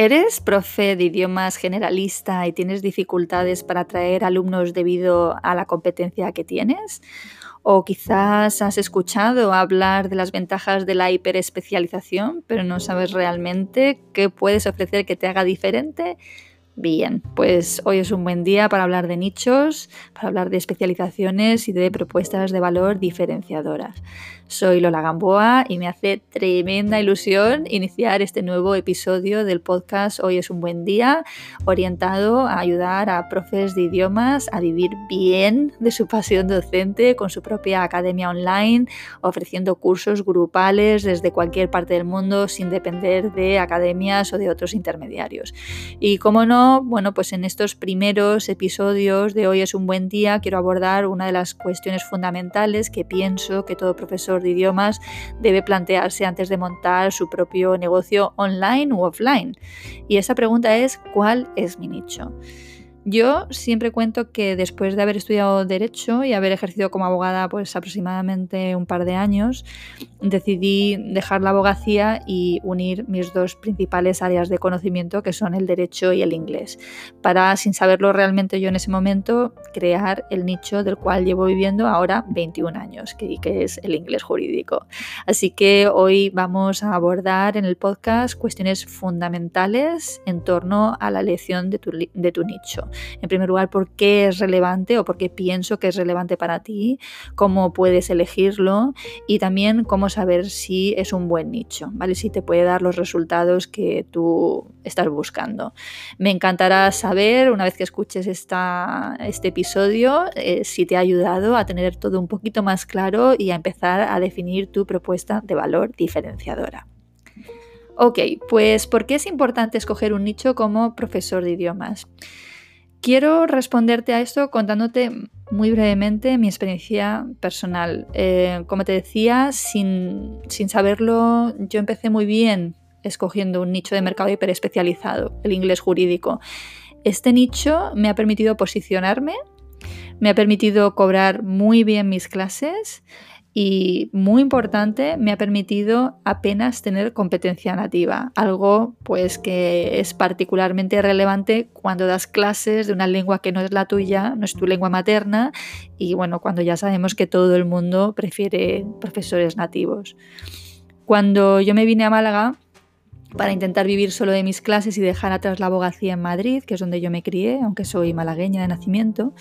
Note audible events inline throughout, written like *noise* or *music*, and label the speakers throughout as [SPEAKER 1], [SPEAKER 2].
[SPEAKER 1] ¿Eres profe de idiomas generalista y tienes dificultades para atraer alumnos debido a la competencia que tienes? ¿O quizás has escuchado hablar de las ventajas de la hiperespecialización, pero no sabes realmente qué puedes ofrecer que te haga diferente? Bien, pues hoy es un buen día para hablar de nichos, para hablar de especializaciones y de propuestas de valor diferenciadoras. Soy Lola Gamboa y me hace tremenda ilusión iniciar este nuevo episodio del podcast Hoy es un buen día, orientado a ayudar a profes de idiomas a vivir bien de su pasión docente con su propia academia online, ofreciendo cursos grupales desde cualquier parte del mundo sin depender de academias o de otros intermediarios. Y como no, bueno, pues en estos primeros episodios de Hoy es un buen día quiero abordar una de las cuestiones fundamentales que pienso que todo profesor de idiomas debe plantearse antes de montar su propio negocio online u offline. Y esa pregunta es, ¿cuál es mi nicho? Yo siempre cuento que después de haber estudiado Derecho y haber ejercido como abogada pues aproximadamente un par de años, decidí dejar la abogacía y unir mis dos principales áreas de conocimiento que son el Derecho y el inglés, para, sin saberlo realmente yo en ese momento, crear el nicho del cual llevo viviendo ahora 21 años, que, es el inglés jurídico. Así que hoy vamos a abordar en el podcast cuestiones fundamentales en torno a la elección de tu nicho. En primer lugar, por qué es relevante o por qué pienso que es relevante para ti, cómo puedes elegirlo y también cómo saber si es un buen nicho, ¿vale? Si te puede dar los resultados que tú estás buscando. Me encantará saber, una vez que escuches esta, este episodio, eh, si te ha ayudado a tener todo un poquito más claro y a empezar a definir tu propuesta de valor diferenciadora. Ok, pues ¿por qué es importante escoger un nicho como profesor de idiomas? Quiero responderte a esto contándote muy brevemente mi experiencia personal. Eh, como te decía, sin, sin, saberlo, yo empecé muy bien escogiendo un nicho de mercado hiperespecializado, el inglés jurídico. Este nicho me ha permitido posicionarme, me ha permitido cobrar muy bien mis clases y muy importante, me ha permitido apenas tener competencia nativa, algo pues que es particularmente relevante cuando das clases de una lengua que no es la tuya, no es tu lengua materna y bueno, cuando ya sabemos que todo el mundo prefiere profesores nativos. Cuando yo me vine a Málaga para intentar vivir solo de mis clases y dejar atrás la abogacía en Madrid, que es donde yo me crié, aunque soy malagueña de nacimiento,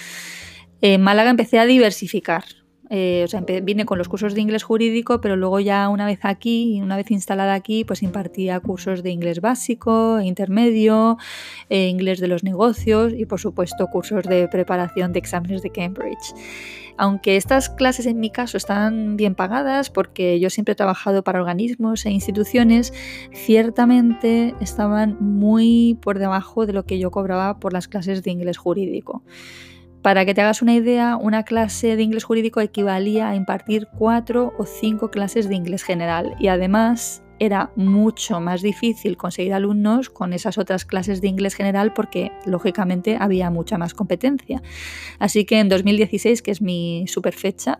[SPEAKER 1] en Málaga empecé a diversificar eh, o sea, vine con los cursos de inglés jurídico, pero luego ya una vez aquí, una vez instalada aquí, pues impartía cursos de inglés básico, intermedio, eh, inglés de los negocios y por supuesto cursos de preparación de exámenes de Cambridge. Aunque estas clases en mi caso están bien pagadas porque yo siempre he trabajado para organismos e instituciones, ciertamente estaban muy por debajo de lo que yo cobraba por las clases de inglés jurídico. Para que te hagas una idea, una clase de inglés jurídico equivalía a impartir cuatro o cinco clases de inglés general y además era mucho más difícil conseguir alumnos con esas otras clases de inglés general porque lógicamente había mucha más competencia. Así que en 2016, que es mi super fecha,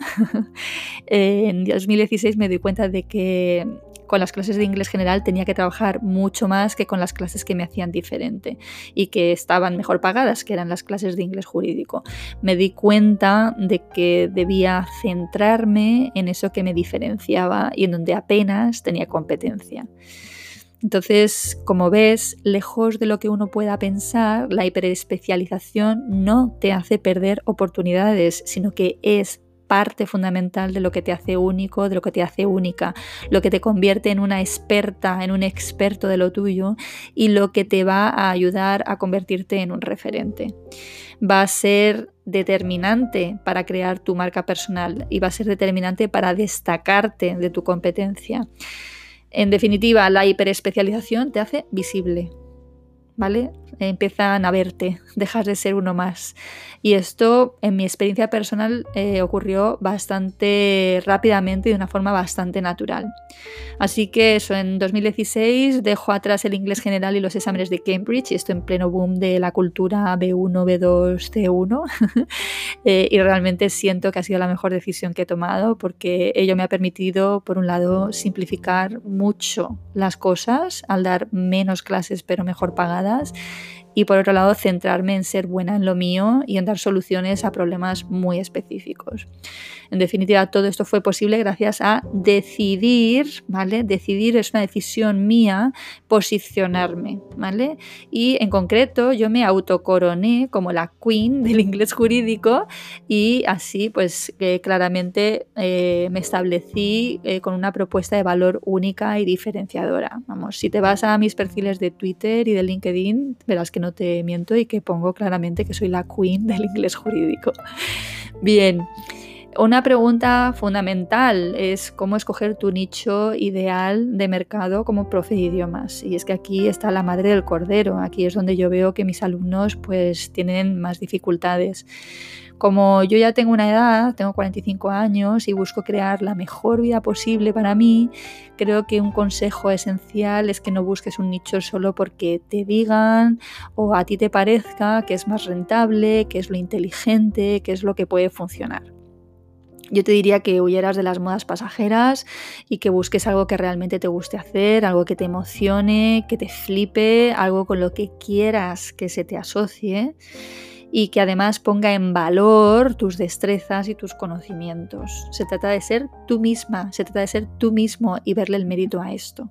[SPEAKER 1] *laughs* en 2016 me doy cuenta de que con las clases de inglés general tenía que trabajar mucho más que con las clases que me hacían diferente y que estaban mejor pagadas, que eran las clases de inglés jurídico. Me di cuenta de que debía centrarme en eso que me diferenciaba y en donde apenas tenía competencia. Entonces, como ves, lejos de lo que uno pueda pensar, la hiperespecialización no te hace perder oportunidades, sino que es parte fundamental de lo que te hace único, de lo que te hace única, lo que te convierte en una experta, en un experto de lo tuyo y lo que te va a ayudar a convertirte en un referente. Va a ser determinante para crear tu marca personal y va a ser determinante para destacarte de tu competencia. En definitiva, la hiperespecialización te hace visible, ¿vale? Empiezan a verte, dejas de ser uno más. Y esto, en mi experiencia personal, eh, ocurrió bastante rápidamente y de una forma bastante natural. Así que eso, en 2016 dejo atrás el inglés general y los exámenes de Cambridge, y esto en pleno boom de la cultura B1, B2, C1. y realmente siento que ha sido la mejor decisión que he tomado porque ello me ha permitido, por un lado, simplificar mucho las cosas al dar menos clases pero mejor pagadas temporadas. Y por otro lado centrarme en ser buena en lo mío y en dar soluciones a problemas muy específicos. En definitiva, todo esto fue posible gracias a decidir, ¿vale? Decidir es una decisión mía, posicionarme, ¿vale? Y en concreto yo me autocoroné como la queen *laughs* del inglés jurídico y así pues claramente eh, me establecí eh, con una propuesta de valor única y diferenciadora. Vamos, si te vas a mis perfiles de Twitter y de LinkedIn, verás que te miento y que pongo claramente que soy la queen del inglés jurídico. Bien. Una pregunta fundamental es cómo escoger tu nicho ideal de mercado como profe de idiomas. Y es que aquí está la madre del cordero. Aquí es donde yo veo que mis alumnos pues tienen más dificultades. Como yo ya tengo una edad, tengo 45 años y busco crear la mejor vida posible para mí, creo que un consejo esencial es que no busques un nicho solo porque te digan o a ti te parezca que es más rentable, que es lo inteligente, que es lo que puede funcionar. Yo te diría que huyeras de las modas pasajeras y que busques algo que realmente te guste hacer, algo que te emocione, que te flipe, algo con lo que quieras que se te asocie y que además ponga en valor tus destrezas y tus conocimientos. Se trata de ser tú misma, se trata de ser tú mismo y verle el mérito a esto.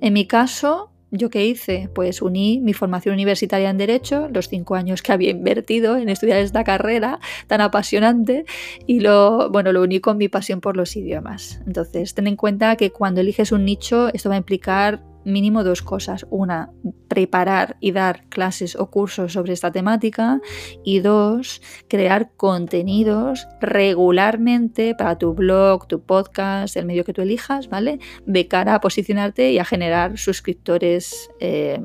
[SPEAKER 1] En mi caso, ¿Yo qué hice? Pues uní mi formación universitaria en Derecho, los cinco años que había invertido en estudiar esta carrera tan apasionante, y lo, bueno, lo uní con mi pasión por los idiomas. Entonces, ten en cuenta que cuando eliges un nicho, esto va a implicar mínimo dos cosas. Una, preparar y dar clases o cursos sobre esta temática. Y dos, crear contenidos regularmente para tu blog, tu podcast, el medio que tú elijas, ¿vale? De cara a posicionarte y a generar suscriptores. Eh,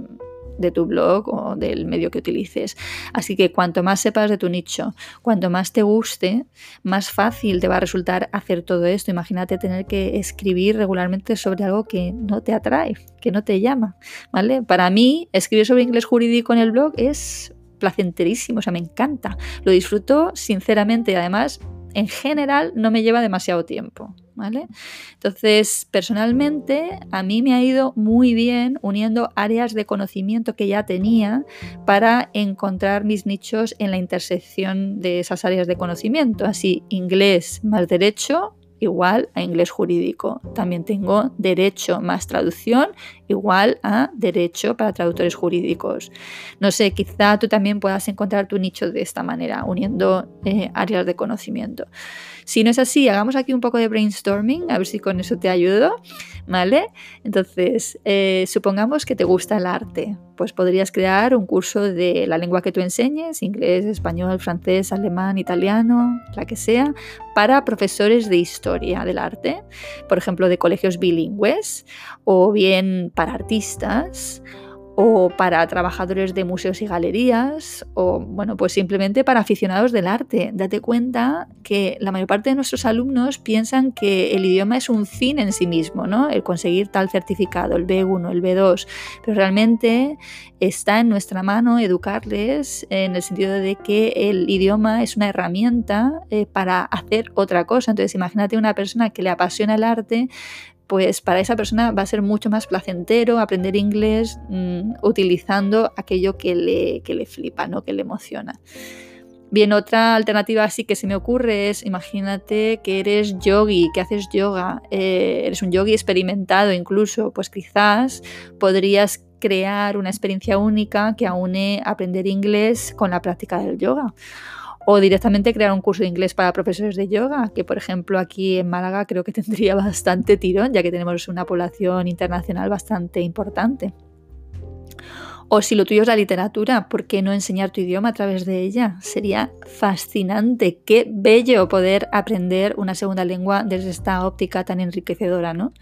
[SPEAKER 1] de tu blog o del medio que utilices. Así que cuanto más sepas de tu nicho, cuanto más te guste, más fácil te va a resultar hacer todo esto. Imagínate tener que escribir regularmente sobre algo que no te atrae, que no te llama, ¿vale? Para mí, escribir sobre inglés jurídico en el blog es placenterísimo, o sea, me encanta. Lo disfruto sinceramente y además en general no me lleva demasiado tiempo. ¿Vale? Entonces, personalmente, a mí me ha ido muy bien uniendo áreas de conocimiento que ya tenía para encontrar mis nichos en la intersección de esas áreas de conocimiento. Así, inglés más derecho, igual a inglés jurídico. También tengo derecho más traducción igual a derecho para traductores jurídicos. No sé, quizá tú también puedas encontrar tu nicho de esta manera, uniendo eh, áreas de conocimiento. Si no es así, hagamos aquí un poco de brainstorming, a ver si con eso te ayudo, ¿vale? Entonces, eh, supongamos que te gusta el arte, pues podrías crear un curso de la lengua que tú enseñes, inglés, español, francés, alemán, italiano, la que sea, para profesores de historia del arte, por ejemplo, de colegios bilingües, o bien para artistas, o para trabajadores de museos y galerías, o bueno, pues simplemente para aficionados del arte. Date cuenta que la mayor parte de nuestros alumnos piensan que el idioma es un fin en sí mismo, ¿no? El conseguir tal certificado, el B1, el B2, pero realmente está en nuestra mano educarles en el sentido de que el idioma es una herramienta eh, para hacer otra cosa. Entonces, imagínate una persona que le apasiona el arte, pues para esa persona va a ser mucho más placentero aprender inglés mm, utilizando aquello que le, le flipa, ¿no? que le emociona. Bien, otra alternativa así que se me ocurre es, imagínate que eres yogi, que haces yoga, eh, eres un yogi experimentado incluso, pues quizás podrías crear una experiencia única que aúne aprender inglés con la práctica del yoga o directamente crear un curso de inglés para profesores de yoga, que por ejemplo aquí en Málaga creo que *laughs* tendría bastante tirón, ya que tenemos una población internacional bastante importante. O si lo tuyo es la literatura, ¿por qué no enseñar tu idioma a través de ella? Sería fascinante, qué bello poder aprender una segunda lengua desde esta óptica tan enriquecedora, ¿no?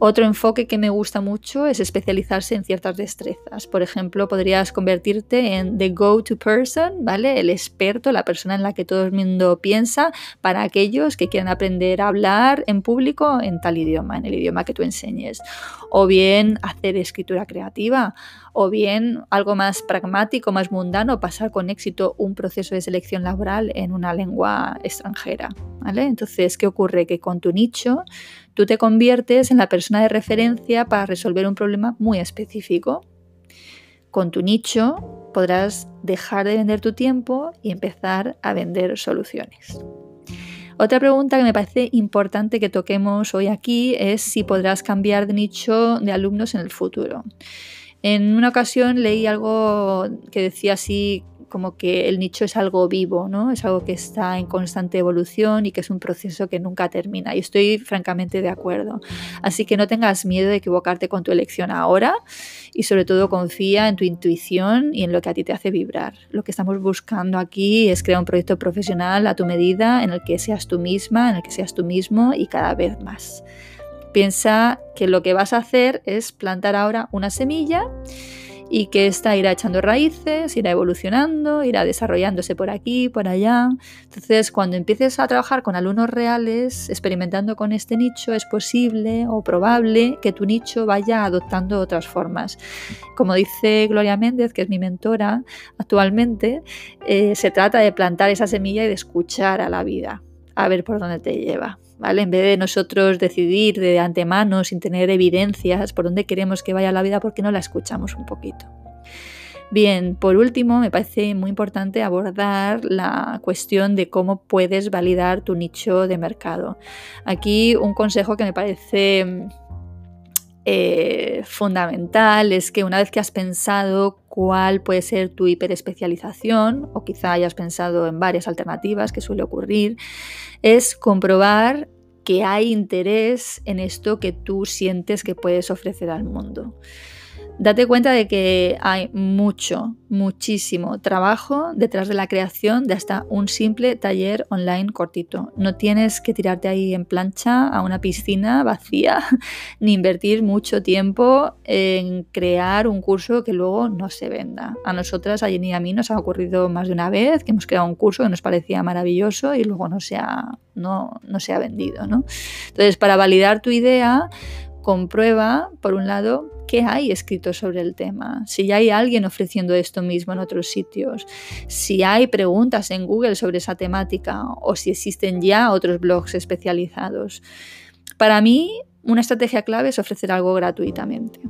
[SPEAKER 1] Otro enfoque que me gusta mucho es especializarse en ciertas destrezas. Por ejemplo, podrías convertirte en the go-to person, ¿vale? El experto, la persona en la que todo el mundo piensa para aquellos que quieran aprender a hablar en público en tal idioma, en el idioma que tú enseñes. O bien hacer escritura creativa, o bien algo más pragmático, más mundano, pasar con éxito un proceso de selección laboral en una lengua extranjera, ¿vale? Entonces, ¿qué ocurre? Que con tu nicho tú te conviertes en la persona de referencia para resolver un problema muy específico. Con tu nicho podrás dejar de vender tu tiempo y empezar a vender soluciones. Otra pregunta que me parece importante que toquemos hoy aquí es si podrás cambiar de nicho de alumnos en el futuro. En una ocasión leí algo que decía así como que el nicho es algo vivo, ¿no? Es algo que está en constante evolución y que es un proceso que nunca termina. Y estoy francamente de acuerdo. Así que no tengas miedo de equivocarte con tu elección ahora y sobre todo confía en tu intuición y en lo que a ti te hace vibrar. Lo que estamos buscando aquí es crear un proyecto profesional a tu medida en el que seas tú misma, en el que seas tú mismo y cada vez más. Piensa que lo que vas a hacer es plantar ahora una semilla y que esta irá echando raíces, irá evolucionando, irá desarrollándose por aquí, por allá. Entonces, cuando empieces a trabajar con alumnos reales, experimentando con este nicho, es posible o probable que tu nicho vaya adoptando otras formas. Como dice Gloria Méndez, que es mi mentora actualmente, eh, se trata de plantar esa semilla y de escuchar a la vida, a ver por dónde te lleva. ¿Vale? En vez de nosotros decidir de antemano, sin tener evidencias, por dónde queremos que vaya la vida, ¿por qué no la escuchamos un poquito? Bien, por último, me parece muy importante abordar la cuestión de cómo puedes validar tu nicho de mercado. Aquí un consejo que me parece eh, fundamental es que una vez que has pensado cuál puede ser tu hiperespecialización, o quizá hayas pensado en varias alternativas que suele ocurrir, es comprobar que hay interés en esto que tú sientes que puedes ofrecer al mundo date cuenta de que hay mucho, muchísimo trabajo detrás de la creación de hasta un simple taller online cortito. No tienes que tirarte ahí en plancha a una piscina vacía *laughs* ni invertir mucho tiempo en crear un curso que luego no se venda. A nosotras, a Jenny y a mí, nos ha ocurrido más de una vez que hemos creado un curso que nos parecía maravilloso y luego no se ha, no, no vendido. ¿no? Entonces, para validar tu idea, comprueba, por un lado, qué hay escrito sobre el tema, si ya hay alguien ofreciendo esto mismo en otros sitios, si hay preguntas en Google sobre esa temática o si existen ya otros blogs especializados. Para mí, una estrategia clave es ofrecer algo gratuitamente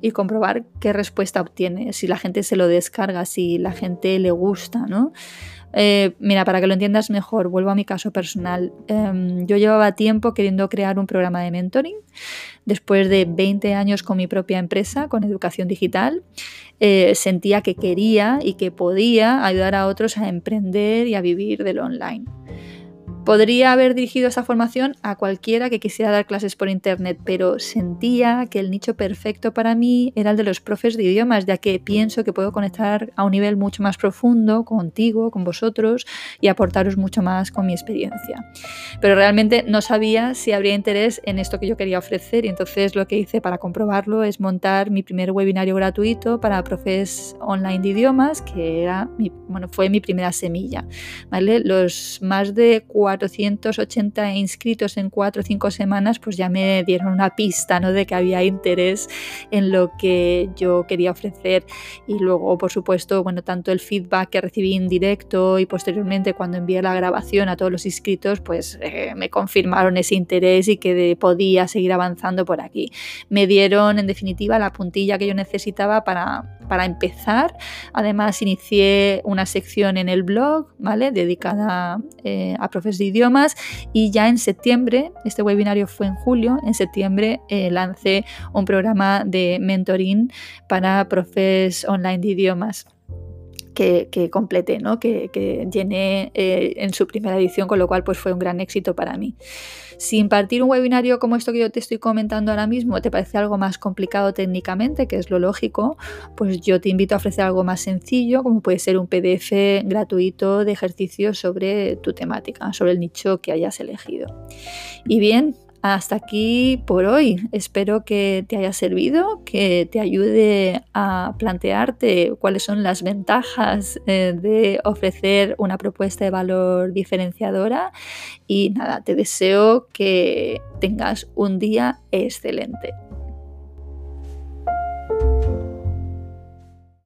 [SPEAKER 1] y comprobar qué respuesta obtiene, si la gente se lo descarga, si la gente le gusta, ¿no? Eh, mira, para que lo entiendas mejor, vuelvo a mi caso personal. Em, yo llevaba tiempo queriendo crear un programa de mentoring. Después de 20 años con mi propia empresa, con educación digital, eh, sentía que quería y que podía ayudar a otros a emprender y a vivir del online. Podría haber dirigido esa formación a cualquiera que quisiera dar clases por internet, pero sentía que el nicho perfecto para mí era el de los profes de idiomas, ya que pienso que puedo conectar a un nivel mucho más profundo contigo, con vosotros y aportaros mucho más con mi experiencia. Pero realmente no sabía si habría interés en esto que yo quería ofrecer y entonces lo que hice para comprobarlo es montar mi primer webinario gratuito para profes online de idiomas, que era bueno, fue mi primera semilla. ¿vale? Los más de cuatro 480 inscritos en 4 o 5 semanas, pues ya me dieron una pista ¿no? de que había interés en lo que yo quería ofrecer. Y luego, por supuesto, bueno, tanto el feedback que recibí en directo y posteriormente cuando envié la grabación a todos los inscritos, pues eh, me confirmaron ese interés y que podía seguir avanzando por aquí. Me dieron, en definitiva, la puntilla que yo necesitaba para, para empezar. Además, inicié una sección en el blog, ¿vale? Dedicada eh, a profes de idiomas y ya en septiembre, este webinario fue en julio, en septiembre eh, lancé un programa de mentoring para profes online de idiomas que, que completé, ¿no? que, llené eh, en su primera edición, con lo cual pues fue un gran éxito para mí. Si impartir un webinario como esto que yo te estoy comentando ahora mismo te parece algo más complicado técnicamente, que es lo lógico, pues yo te invito a ofrecer algo más sencillo, como puede ser un PDF gratuito de ejercicios sobre tu temática, sobre el nicho que hayas elegido. Y bien, hasta aquí por hoy. Espero que te haya servido, que te ayude a plantearte cuáles son las ventajas eh, de ofrecer una propuesta de valor diferenciadora. Y nada, te deseo que tengas un día excelente.